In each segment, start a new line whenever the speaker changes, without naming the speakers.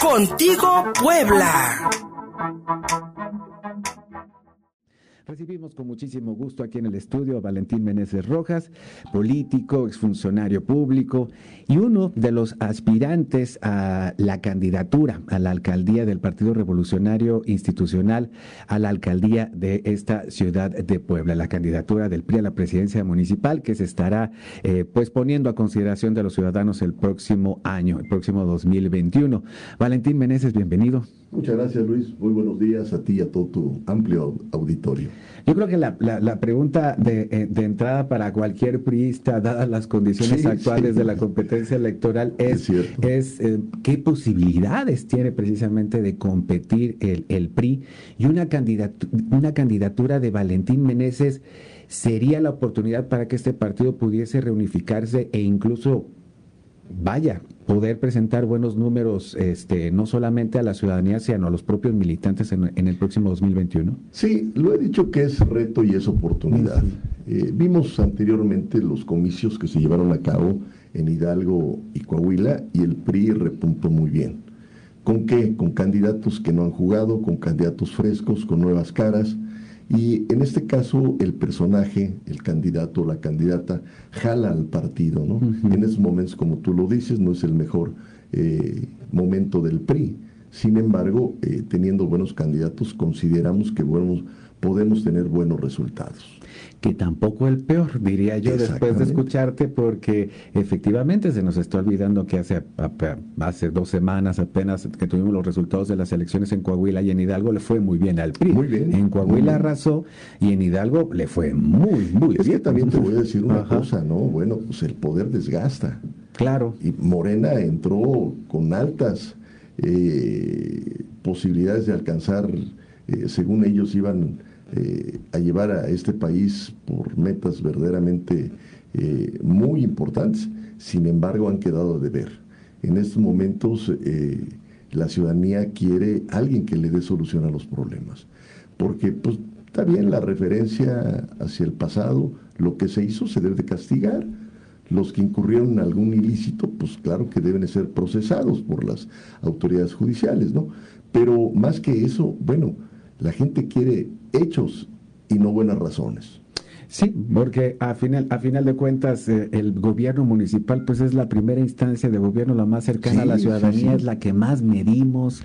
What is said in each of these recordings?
Contigo Puebla.
Recibimos con muchísimo gusto aquí en el estudio a Valentín Meneses Rojas, político, exfuncionario público y uno de los aspirantes a la candidatura a la alcaldía del Partido Revolucionario Institucional a la alcaldía de esta ciudad de Puebla, la candidatura del PRI a la presidencia municipal que se estará eh, pues poniendo a consideración de los ciudadanos el próximo año, el próximo 2021. Valentín Meneses, bienvenido.
Muchas gracias Luis, muy buenos días a ti y a todo tu amplio auditorio.
Yo creo que la, la, pregunta de, eh, de, entrada para cualquier priista, dadas las condiciones actuales de la competencia electoral, es, es, eh, qué posibilidades tiene precisamente de competir el, el PRI y una, candidatura, una candidatura de Valentín Meneses sería la oportunidad para que este partido pudiese reunificarse e incluso vaya, poder presentar buenos números, este, no solamente a la ciudadanía, sino a los propios militantes en, el próximo 2021?
Sí, lo he dicho que es reto y es oportunidad. Eh, vimos anteriormente los comicios que se llevaron a cabo en Hidalgo y Coahuila y el PRI repuntó muy bien. ¿Con qué? Con candidatos que no han jugado, con candidatos frescos, con nuevas caras y en este caso, el personaje, el candidato o la candidata, jala al partido, ¿no? En esos momentos, como tú lo dices, no es el mejor eh, momento del PRI. Sin embargo, eh, teniendo buenos candidatos, consideramos que podemos tener buenos resultados
que tampoco el peor, diría yo, después de escucharte, porque efectivamente se nos está olvidando que hace, hace dos semanas apenas que tuvimos los resultados de las elecciones en Coahuila y en Hidalgo le fue muy bien al PRI.
Muy bien.
En Coahuila arrasó y en Hidalgo le fue muy, muy
bien.
Es que
también te voy a decir una cosa, ¿no? Bueno, pues el poder desgasta.
Claro.
Y Morena entró con altas eh, posibilidades de alcanzar, eh, según ellos iban eh, a llevar a este país por metas verdaderamente eh, muy importantes, sin embargo han quedado de ver. En estos momentos eh, la ciudadanía quiere alguien que le dé solución a los problemas, porque pues está bien la referencia hacia el pasado, lo que se hizo se debe de castigar. Los que incurrieron en algún ilícito, pues claro que deben ser procesados por las autoridades judiciales, ¿no? Pero más que eso, bueno, la gente quiere hechos y no buenas razones.
Sí, porque a final, a final de cuentas eh, el gobierno municipal pues es la primera instancia de gobierno la más cercana a la ciudadanía, es la que más medimos,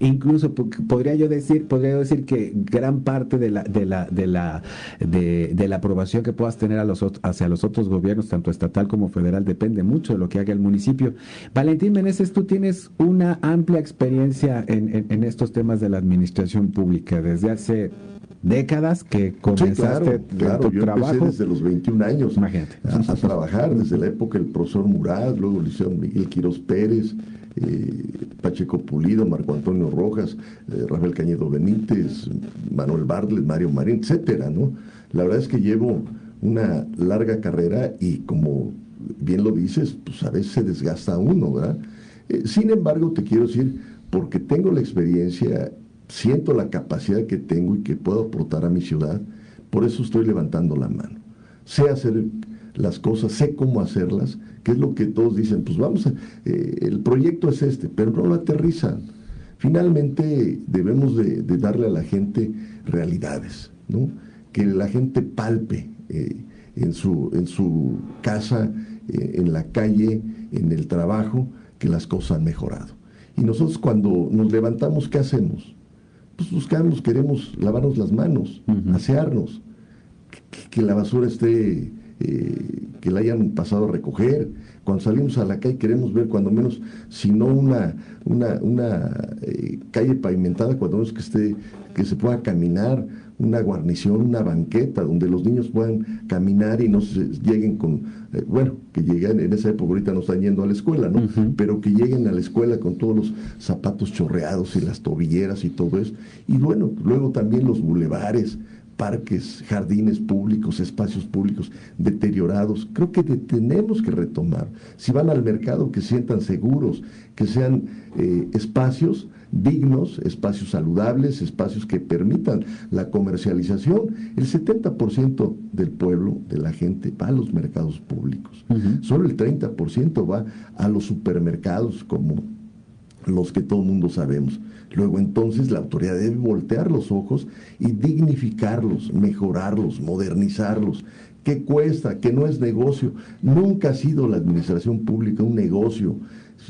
incluso podría yo decir, podría decir que gran parte de la, de la, de la, de, la aprobación que puedas tener a los, hacia los otros gobiernos, tanto estatal como federal, depende mucho de lo que haga el municipio. Valentín Meneses, tú tienes una amplia experiencia en, en estos temas de la administración pública desde hace décadas que comenzaste
claro, tu yo trabajo. Empecé desde los 21 años A, trabajar, desde la época del profesor Murat, luego el liceo Miguel Quiroz Pérez, eh, Pacheco Pulido, Marco Antonio Rojas, eh, Rafael Cañedo Benítez, Manuel Bartlett, Mario Marín, etcétera, ¿no? La verdad es que llevo una larga carrera y como bien lo dices, pues a veces se desgasta uno, ¿verdad? Eh, sin embargo, te quiero decir, porque tengo la experiencia siento la capacidad que tengo y que puedo aportar a mi ciudad, por eso estoy levantando la mano. Sé hacer las cosas, sé cómo hacerlas, que es lo que todos dicen, pues vamos, a, eh, el proyecto es este, pero no lo aterrizan. Finalmente debemos de, darle a la gente realidades, ¿no? que la gente palpe eh, en, su, en su casa, eh, en la calle, en el trabajo, que las cosas han mejorado. Y nosotros cuando nos levantamos, ¿qué hacemos? Pues buscamos, queremos lavarnos las manos, asearnos, que, la basura esté, eh, que la hayan pasado a recoger. Cuando salimos a la calle queremos ver cuando menos, si no una, una, una eh, calle pavimentada, cuando menos que esté, que se pueda caminar, una guarnición, una banqueta donde los niños puedan caminar y no se lleguen con, eh, bueno, que lleguen, en esa época ahorita no están yendo a la escuela, ¿no? Pero que lleguen a la escuela con todos los zapatos chorreados y las tobilleras y todo eso. Y bueno, luego también los bulevares, parques, jardines públicos, espacios públicos deteriorados. Creo que tenemos que retomar. Si van al mercado, que sientan seguros, que sean eh, espacios dignos, espacios saludables, espacios que permitan la comercialización. El 70% del pueblo, de la gente, va a los mercados públicos. Solo el 30% va a los supermercados como los que todo el mundo sabemos. Luego entonces la autoridad debe voltear los ojos y dignificarlos, mejorarlos, modernizarlos. ¿Qué cuesta? Que no es negocio. Nunca ha sido la administración pública un negocio.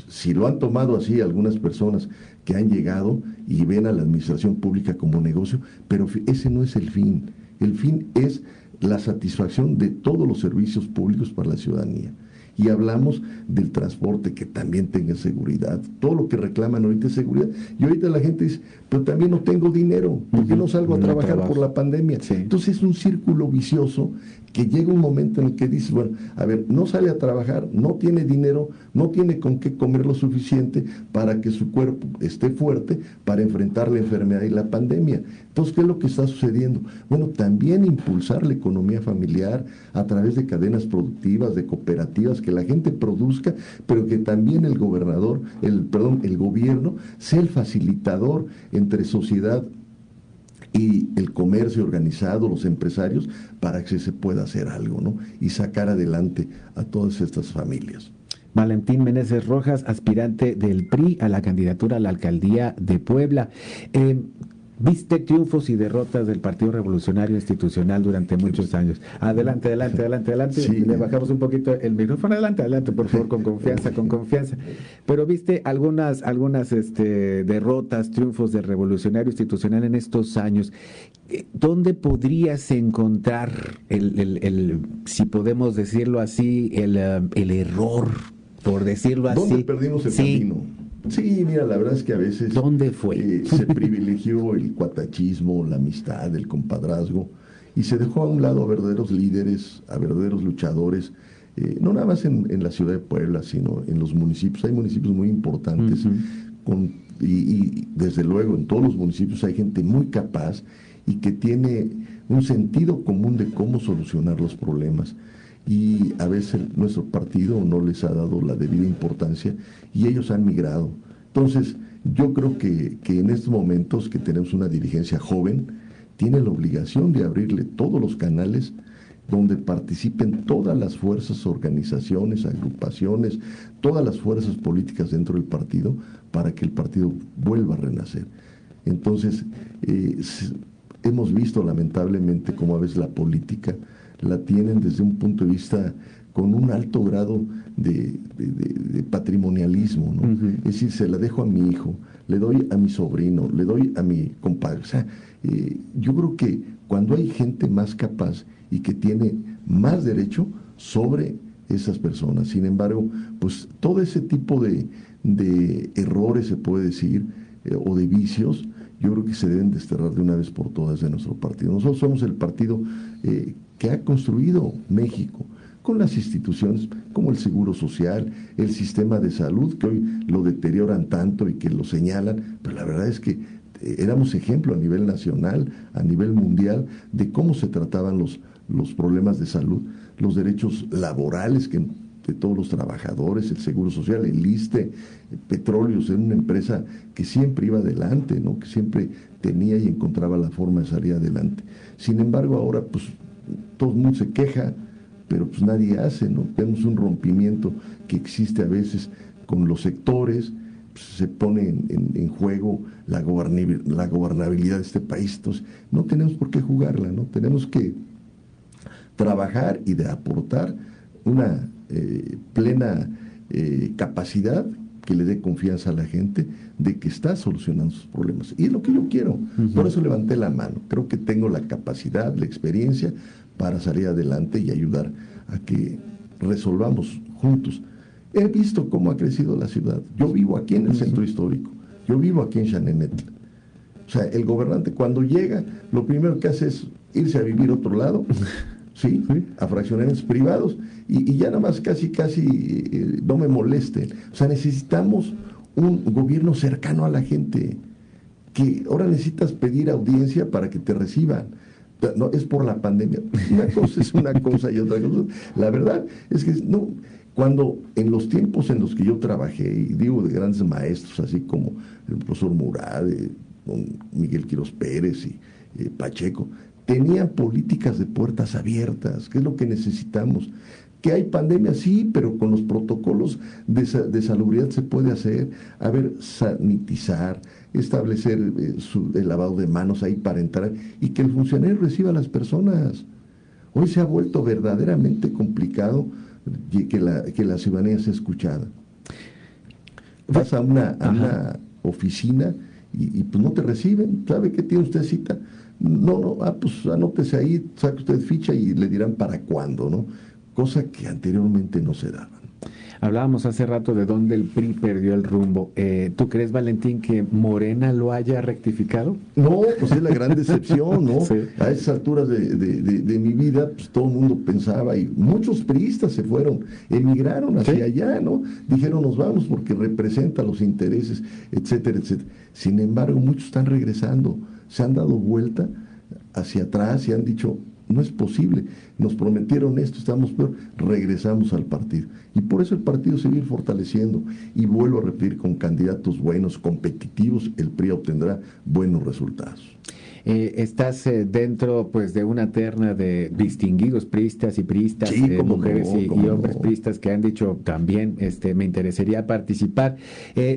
Si lo han tomado así algunas personas que han llegado y ven a la administración pública como negocio, pero ese no es el fin. El fin es la satisfacción de todos los servicios públicos para la ciudadanía y hablamos del transporte que también tenga seguridad. Todo lo que reclaman ahorita es seguridad. Y ahorita la gente dice, pero también no tengo dinero, porque no salgo a trabajar por la pandemia. Entonces es un círculo vicioso que llega un momento en el que dices, bueno, a ver, no sale a trabajar, no tiene dinero, no tiene con qué comer lo suficiente para que su cuerpo esté fuerte para enfrentar la enfermedad y la pandemia. Entonces, ¿qué es lo que está sucediendo? Bueno, también impulsar la economía familiar a través de cadenas productivas, de cooperativas, que la gente produzca, pero que también el gobernador, el, perdón, el gobierno sea el facilitador entre sociedad y el comercio organizado, los empresarios, para que se pueda hacer algo, ¿no? Y sacar adelante a todas estas familias.
Valentín Meneses Rojas, aspirante del PRI a la candidatura a la alcaldía de Puebla. Eh, Viste triunfos y derrotas del Partido Revolucionario Institucional durante muchos años. Adelante, adelante, adelante, adelante. Le bajamos un poquito el micrófono. Adelante, adelante, por favor, con confianza, con confianza. Pero viste algunas, algunas este, derrotas, triunfos del Revolucionario Institucional en estos años. Eh, ¿Dónde podrías encontrar el, si podemos decirlo así, el, eh, el error, por decirlo así?
¿Dónde perdimos el camino? Sí, mira, la verdad es que a veces...
¿Dónde fue?
Eh, se privilegió el cuatachismo, la amistad, el compadrazgo, y se dejó a un lado a verdaderos líderes, a verdaderos luchadores, eh, no nada más en, la ciudad de Puebla, sino en los municipios. Hay municipios muy importantes, con, y, desde luego en todos los municipios hay gente muy capaz y que tiene un sentido común de cómo solucionar los problemas y a veces nuestro partido no les ha dado la debida importancia y ellos han migrado. Entonces, yo creo que, en estos momentos que tenemos una dirigencia joven, tiene la obligación de abrirle todos los canales donde participen todas las fuerzas, organizaciones, agrupaciones, todas las fuerzas políticas dentro del partido para que el partido vuelva a renacer. Entonces, eh, hemos visto lamentablemente cómo a veces la política la tienen desde un punto de vista con un alto grado de, patrimonialismo, ¿no? Es decir, se la dejo a mi hijo, le doy a mi sobrino, le doy a mi compadre. O sea, eh, yo creo que cuando hay gente más capaz y que tiene más derecho sobre esas personas, sin embargo, pues todo ese tipo de, errores, se puede decir, eh, o de vicios, yo creo que se deben desterrar de una vez por todas de nuestro partido. Nosotros somos el partido eh, que ha construido México con las instituciones como el Seguro Social, el sistema de salud, que hoy lo deterioran tanto y que lo señalan, pero la verdad es que eh, éramos ejemplo a nivel nacional, a nivel mundial, de cómo se trataban los, los problemas de salud, los derechos laborales que, de todos los trabajadores, el Seguro Social, el ISTE, Petróleos, era una empresa que siempre iba adelante, ¿no? que siempre tenía y encontraba la forma de salir adelante. Sin embargo, ahora pues todo el mundo se queja, pero pues nadie hace, ¿no? Tenemos un rompimiento que existe a veces con los sectores, pues, se pone en, juego la, la, gobernabilidad de este país, entonces no tenemos por qué jugarla, ¿no? Tenemos que trabajar y de aportar una eh, plena eh, capacidad que le dé confianza a la gente de que está solucionando sus problemas. Y es lo que yo quiero. Por eso levanté la mano. Creo que tengo la capacidad, la experiencia para salir adelante y ayudar a que resolvamos juntos. He visto cómo ha crecido la ciudad. Yo vivo aquí en el centro histórico. Yo vivo aquí en Chanenet. O sea, el gobernante cuando llega, lo primero que hace es irse a vivir a otro lado, ¿sí? A fraccionamientos privados y, ya nada más casi, casi eh, no me molesten. O sea, necesitamos un gobierno cercano a la gente, que ahora necesitas pedir audiencia para que te reciban no, es por la pandemia. Una cosa es una cosa y otra cosa. La verdad es que no, cuando en los tiempos en los que yo trabajé, y digo de grandes maestros, así como el profesor Murad, eh, Miguel Quiros Pérez y eh, Pacheco, tenían políticas de puertas abiertas, que es lo que necesitamos. Que hay pandemia, sí, pero con los protocolos de, de salubridad se puede hacer. A ver, sanitizar, establecer eh, el lavado de manos ahí para entrar y que el funcionario reciba a las personas. Hoy se ha vuelto verdaderamente complicado que la, que la ciudadanía sea escuchada. Vas a una, una oficina y, pues no te reciben, ¿sabe qué tiene usted cita? No, no, ah, pues anótese ahí, saque usted ficha y le dirán para cuándo, ¿no? Cosa que anteriormente no se daba.
Hablábamos hace rato de dónde el PRI perdió el rumbo. Eh, ¿Tú crees, Valentín, que Morena lo haya rectificado?
No, pues es la gran decepción, ¿no? A esas alturas de, mi vida, pues todo el mundo pensaba, y muchos priistas se fueron, emigraron hacia allá, ¿no? Dijeron, nos vamos porque representa los intereses, etcétera, etcétera. Sin embargo, muchos están regresando, se han dado vuelta hacia atrás y han dicho, no es posible. Nos prometieron esto, estamos peor, regresamos al partido. Y por eso el partido se viene fortaleciendo. Y vuelvo a repetir, con candidatos buenos, competitivos, el PRI obtendrá buenos resultados.
Eh, estás eh, dentro pues de una terna de distinguidos pristas y pristas, eh, mujeres y, hombres pristas que han dicho también este me interesaría participar.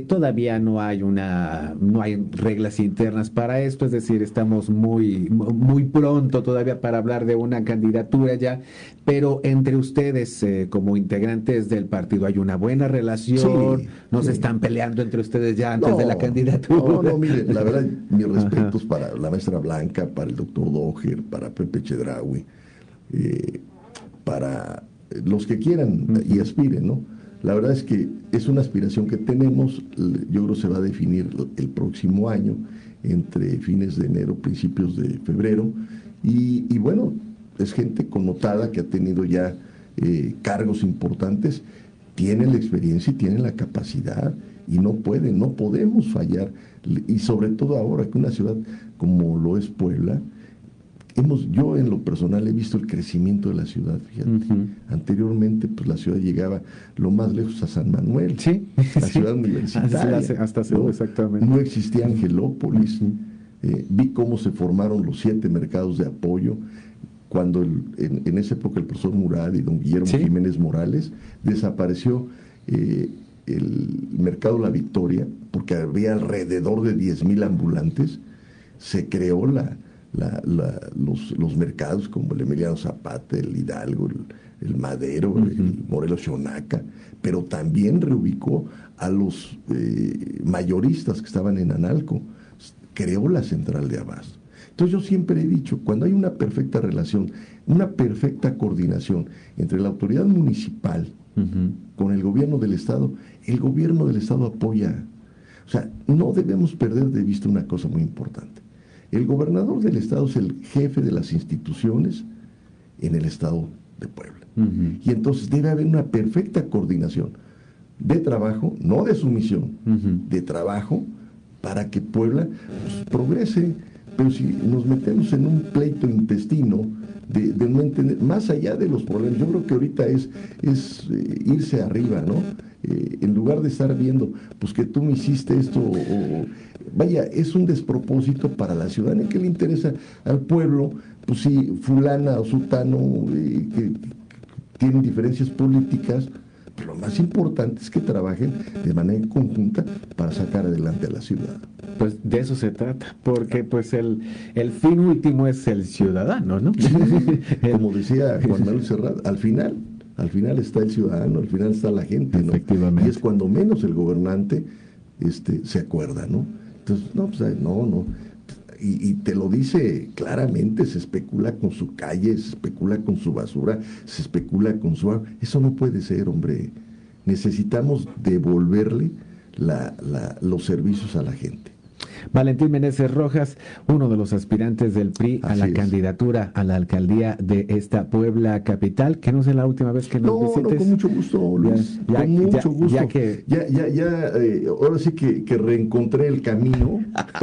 todavía no hay una no hay reglas internas para esto, es decir, estamos muy muy pronto todavía para hablar de una candidatura ya, pero entre ustedes como integrantes del partido hay una buena relación, no se están peleando entre ustedes ya antes de la candidatura.
No, no, mire, la verdad, mis respetos para la maestra Blanca, para el doctor Doger, para Pepe Chedraui, eh, para los que quieran y aspiren, ¿no? La verdad es que es una aspiración que tenemos, yo creo se va a definir el próximo año, entre fines de enero, principios de febrero, y, bueno, es gente connotada que ha tenido ya eh, cargos importantes, tiene la experiencia y tiene la capacidad y no pueden, no podemos fallar. Y sobre todo ahora que una ciudad como lo es Puebla, hemos, yo en lo personal he visto el crecimiento de la ciudad, fíjate. Anteriormente, pues la ciudad llegaba lo más lejos a San Manuel,
sí,
la ciudad universitaria.
Hasta, ¿no? exactamente.
No existía Angelópolis. Eh, vi cómo se formaron los siete mercados de apoyo cuando en, esa época el profesor Murad y don Guillermo Jiménez Morales desapareció eh, el mercado La Victoria, porque había alrededor de 10.000 ambulantes, se creó la, los, mercados como el Emiliano Zapata, el Hidalgo, el, Madero, el Morelos Xonaca, pero también reubicó a los eh, mayoristas que estaban en Analco, creó la central de Abasto. Entonces yo siempre he dicho, cuando hay una perfecta relación, una perfecta coordinación entre la autoridad municipal con el gobierno del Estado, el gobierno del Estado apoya. O sea, no debemos perder de vista una cosa muy importante. El gobernador del Estado es el jefe de las instituciones en el Estado de Puebla. Y entonces debe haber una perfecta coordinación de trabajo, no de sumisión, de trabajo para que Puebla pues, progrese. Pero si nos metemos en un pleito intestino, de, no entender, más allá de los problemas, yo creo que ahorita es, es eh, irse arriba, ¿no? Eh, en lugar de estar viendo, pues que tú me hiciste esto, vaya, es un despropósito para la ciudadanía que le interesa al pueblo, pues si fulana o sultano eh, que tienen diferencias políticas, lo más importante es que trabajen de manera conjunta para sacar adelante a la ciudad.
Pues de eso se trata, porque pues el, el fin último es el ciudadano, ¿no?
Como decía Juan Manuel Serrat, al final, al final está el ciudadano, al final está la gente, ¿no?
Efectivamente.
Y es cuando menos el gobernante este, se acuerda, ¿no? Entonces, no, pues no, no y, te lo dice claramente, se especula con su calle, se especula con su basura, se especula con su agua. Eso no puede ser, hombre. Necesitamos devolverle los servicios a la gente.
Valentín Meneses Rojas, uno de los aspirantes del PRI a la candidatura a la alcaldía de esta Puebla capital, que no sé la última vez que nos
no,
visites.
No, con mucho gusto, Luis. Ya, con mucho gusto. Ya, que... ya, ya, ya eh, ahora sí que, que, reencontré el camino.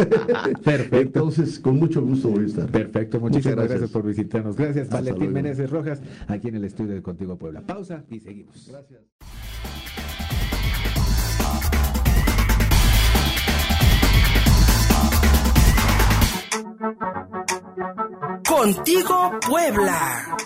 Perfecto. Entonces, con mucho gusto voy a estar.
Perfecto, muchísimas gracias. por visitarnos. Gracias, Valentín Meneses Rojas, aquí en el estudio de Contigo Puebla. Pausa y seguimos. Gracias.
Contigo Puebla.